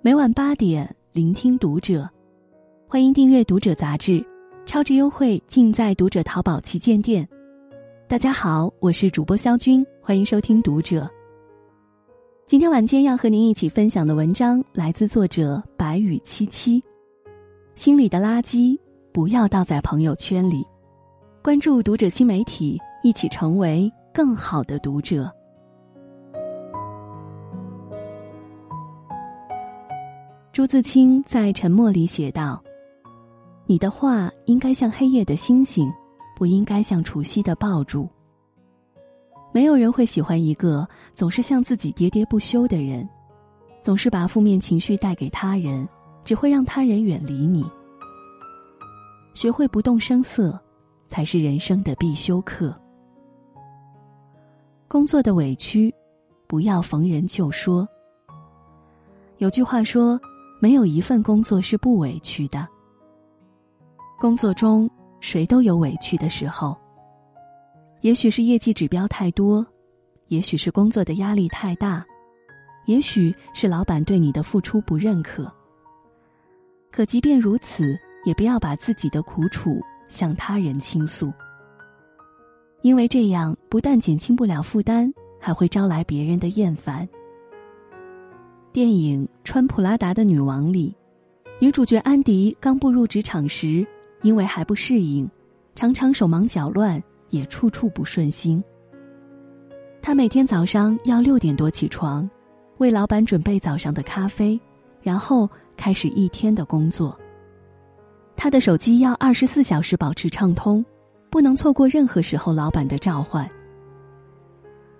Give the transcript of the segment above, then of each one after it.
每晚八点，聆听读者。欢迎订阅《读者》杂志，超值优惠尽在《读者》淘宝旗舰店。大家好，我是主播肖军，欢迎收听《读者》。今天晚间要和您一起分享的文章来自作者白羽七七。心里的垃圾不要倒在朋友圈里。关注《读者》新媒体，一起成为更好的读者。朱自清在《沉默》里写道：“你的话应该像黑夜的星星，不应该像除夕的爆竹。”没有人会喜欢一个总是向自己喋喋不休的人，总是把负面情绪带给他人，只会让他人远离你。学会不动声色，才是人生的必修课。工作的委屈，不要逢人就说。有句话说。没有一份工作是不委屈的。工作中，谁都有委屈的时候。也许是业绩指标太多，也许是工作的压力太大，也许是老板对你的付出不认可。可即便如此，也不要把自己的苦楚向他人倾诉，因为这样不但减轻不了负担，还会招来别人的厌烦。电影《穿普拉达的女王》里，女主角安迪刚步入职场时，因为还不适应，常常手忙脚乱，也处处不顺心。她每天早上要六点多起床，为老板准备早上的咖啡，然后开始一天的工作。她的手机要二十四小时保持畅通，不能错过任何时候老板的召唤。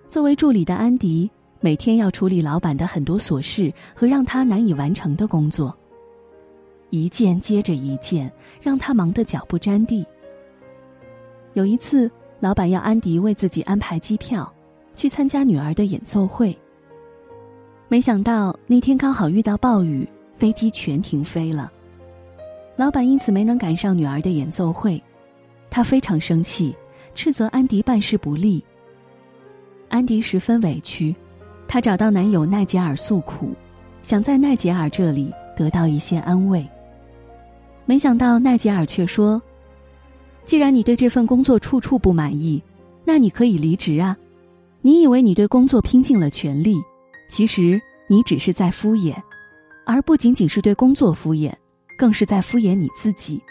作为助理的安迪。每天要处理老板的很多琐事和让他难以完成的工作，一件接着一件，让他忙得脚不沾地。有一次，老板要安迪为自己安排机票，去参加女儿的演奏会。没想到那天刚好遇到暴雨，飞机全停飞了。老板因此没能赶上女儿的演奏会，他非常生气，斥责安迪办事不力。安迪十分委屈。她找到男友奈杰尔诉苦，想在奈杰尔这里得到一些安慰。没想到奈杰尔却说：“既然你对这份工作处处不满意，那你可以离职啊！你以为你对工作拼尽了全力，其实你只是在敷衍，而不仅仅是对工作敷衍，更是在敷衍你自己。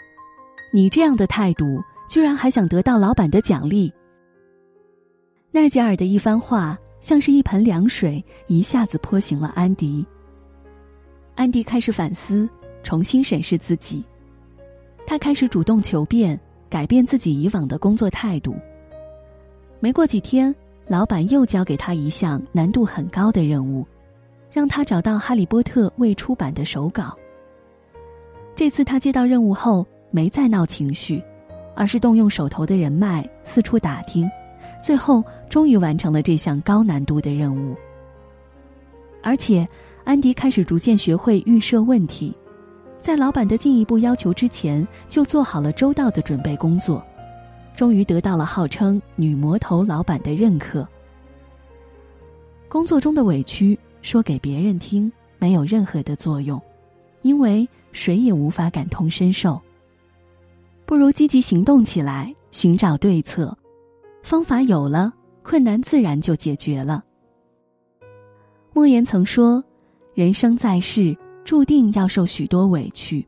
你这样的态度，居然还想得到老板的奖励。”奈杰尔的一番话。像是一盆凉水，一下子泼醒了安迪。安迪开始反思，重新审视自己。他开始主动求变，改变自己以往的工作态度。没过几天，老板又交给他一项难度很高的任务，让他找到《哈利波特》未出版的手稿。这次他接到任务后，没再闹情绪，而是动用手头的人脉四处打听。最后，终于完成了这项高难度的任务。而且，安迪开始逐渐学会预设问题，在老板的进一步要求之前，就做好了周到的准备工作，终于得到了号称“女魔头”老板的认可。工作中的委屈说给别人听没有任何的作用，因为谁也无法感同身受。不如积极行动起来，寻找对策。方法有了，困难自然就解决了。莫言曾说：“人生在世，注定要受许多委屈。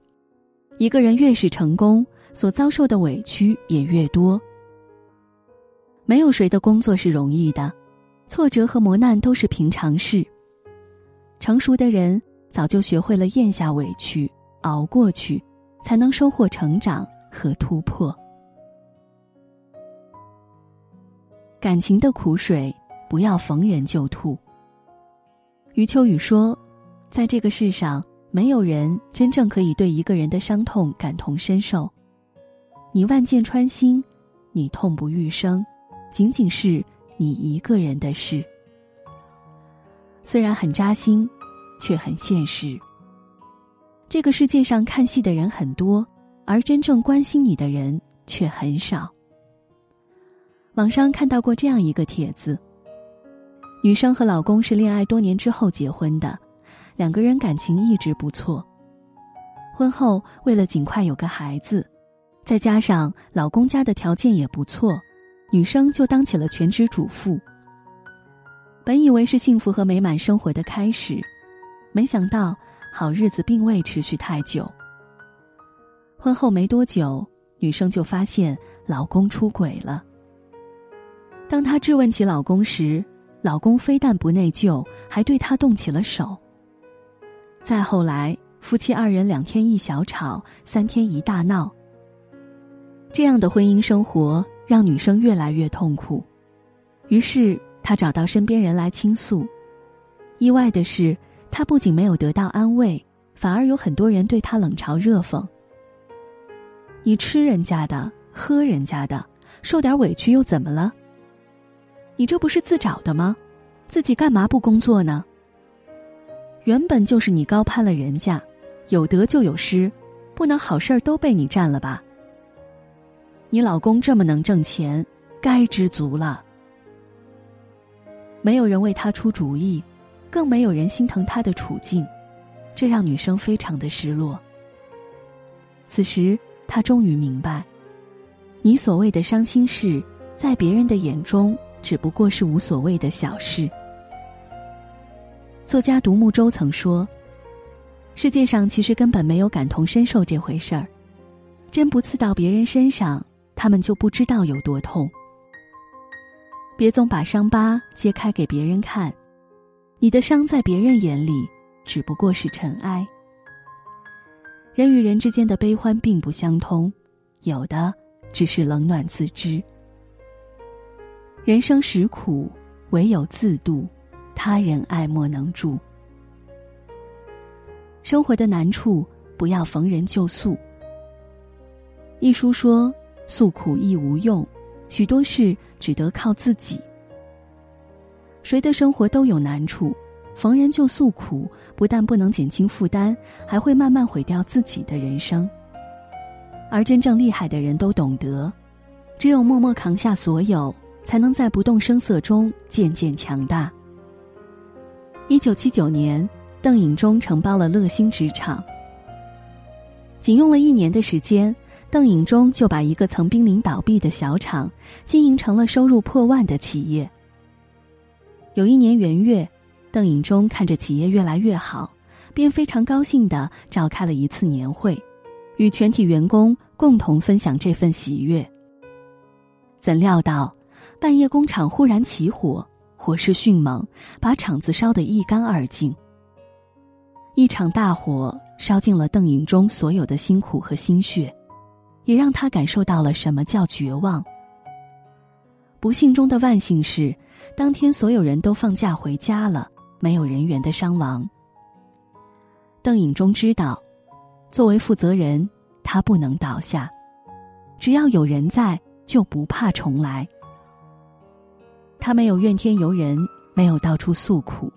一个人越是成功，所遭受的委屈也越多。没有谁的工作是容易的，挫折和磨难都是平常事。成熟的人早就学会了咽下委屈，熬过去，才能收获成长和突破。”感情的苦水，不要逢人就吐。余秋雨说：“在这个世上，没有人真正可以对一个人的伤痛感同身受。你万箭穿心，你痛不欲生，仅仅是你一个人的事。虽然很扎心，却很现实。这个世界上看戏的人很多，而真正关心你的人却很少。”网上看到过这样一个帖子：女生和老公是恋爱多年之后结婚的，两个人感情一直不错。婚后，为了尽快有个孩子，再加上老公家的条件也不错，女生就当起了全职主妇。本以为是幸福和美满生活的开始，没想到好日子并未持续太久。婚后没多久，女生就发现老公出轨了。当她质问起老公时，老公非但不内疚，还对她动起了手。再后来。夫妻二人两天一小吵，三天一大闹。这样的婚姻生活让女生越来越痛苦，于是她找到身边人来倾诉。意外的是，她不仅没有得到安慰，反而有很多人对她冷嘲热讽：“你吃人家的，喝人家的，受点委屈又怎么了？你这不是自找的吗？自己干嘛不工作呢？原本就是你高攀了人家。”有得就有失，不能好事儿都被你占了吧？你老公这么能挣钱，该知足了。没有人为他出主意，更没有人心疼他的处境，这让女生非常的失落。此时，她终于明白，你所谓的伤心事，在别人的眼中只不过是无所谓的小事。作家独木舟曾说。世界上其实根本没有感同身受这回事儿，针不刺到别人身上，他们就不知道有多痛。别总把伤疤揭开给别人看，你的伤在别人眼里只不过是尘埃。人与人之间的悲欢并不相通，有的只是冷暖自知。人生实苦，唯有自渡，他人爱莫能助。生活的难处，不要逢人就诉。一书说：“诉苦亦无用，许多事只得靠自己。”谁的生活都有难处，逢人就诉苦，不但不能减轻负担，还会慢慢毁掉自己的人生。而真正厉害的人都懂得，只有默默扛下所有，才能在不动声色中渐渐强大。一九七九年。邓颖中承包了乐兴纸厂，仅用了一年的时间，邓颖中就把一个曾濒临倒闭的小厂经营成了收入破万的企业。有一年元月，邓颖中看着企业越来越好，便非常高兴的召开了一次年会，与全体员工共同分享这份喜悦。怎料到，半夜工厂忽然起火，火势迅猛，把厂子烧得一干二净。一场大火烧尽了邓颖中所有的辛苦和心血，也让他感受到了什么叫绝望。不幸中的万幸是，当天所有人都放假回家了，没有人员的伤亡。邓颖中知道，作为负责人，他不能倒下，只要有人在，就不怕重来。他没有怨天尤人，没有到处诉苦。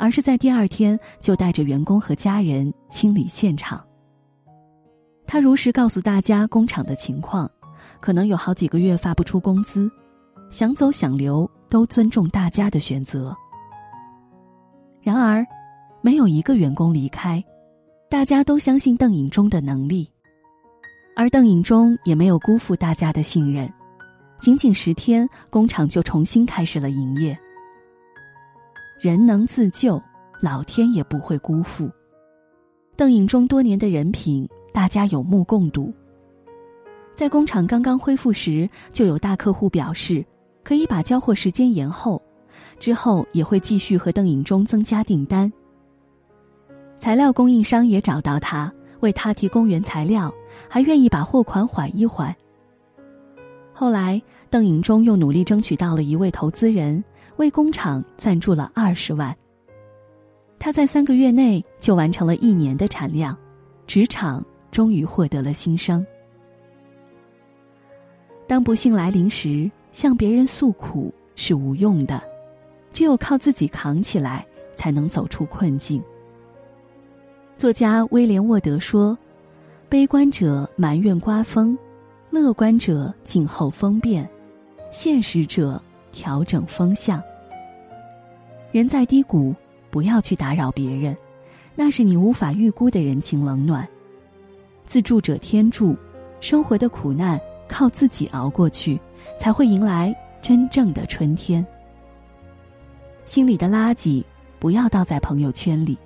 而是在第二天就带着员工和家人清理现场。他如实告诉大家工厂的情况，可能有好几个月发不出工资，想走想留都尊重大家的选择。然而，没有一个员工离开，大家都相信邓颖中的能力，而邓颖中也没有辜负大家的信任，仅仅十天，工厂就重新开始了营业。人能自救，老天也不会辜负。邓颖中多年的人品，大家有目共睹。在工厂刚刚恢复时，就有大客户表示可以把交货时间延后，之后也会继续和邓颖中增加订单。材料供应商也找到他，为他提供原材料，还愿意把货款缓一缓。后来，邓颖中又努力争取到了一位投资人。为工厂赞助了二十万。他在三个月内就完成了一年的产量，职场终于获得了新生。当不幸来临时，向别人诉苦是无用的，只有靠自己扛起来，才能走出困境。作家威廉沃德说：“悲观者埋怨刮风，乐观者静候风变，现实者。”调整风向。人在低谷，不要去打扰别人，那是你无法预估的人情冷暖。自助者天助，生活的苦难靠自己熬过去，才会迎来真正的春天。心里的垃圾不要倒在朋友圈里。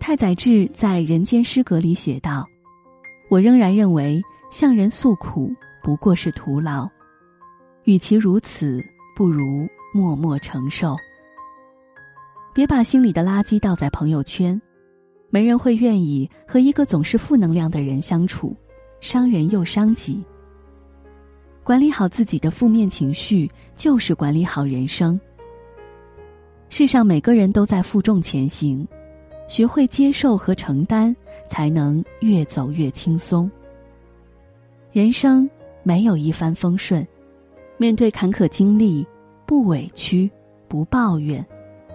太宰治在《人间失格》里写道：“我仍然认为，向人诉苦不过是徒劳，与其如此，不如默默承受。别把心里的垃圾倒在朋友圈，没人会愿意和一个总是负能量的人相处，伤人又伤己。管理好自己的负面情绪，就是管理好人生。”世上每个人都在负重前行，学会接受和承担，才能越走越轻松。人生没有一帆风顺，面对坎坷经历，不委屈，不抱怨，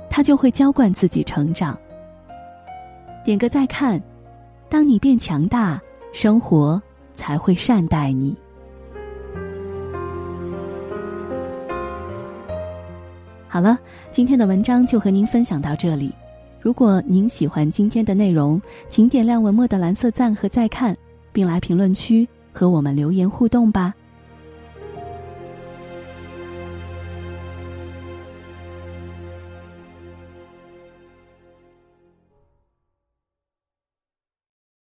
他就会浇灌自己成长。点个再看，当你变强大，生活才会善待你。好了，今天的文章就和您分享到这里。如果您喜欢今天的内容，请点亮文末的蓝色赞和再看，并来评论区和我们留言互动吧。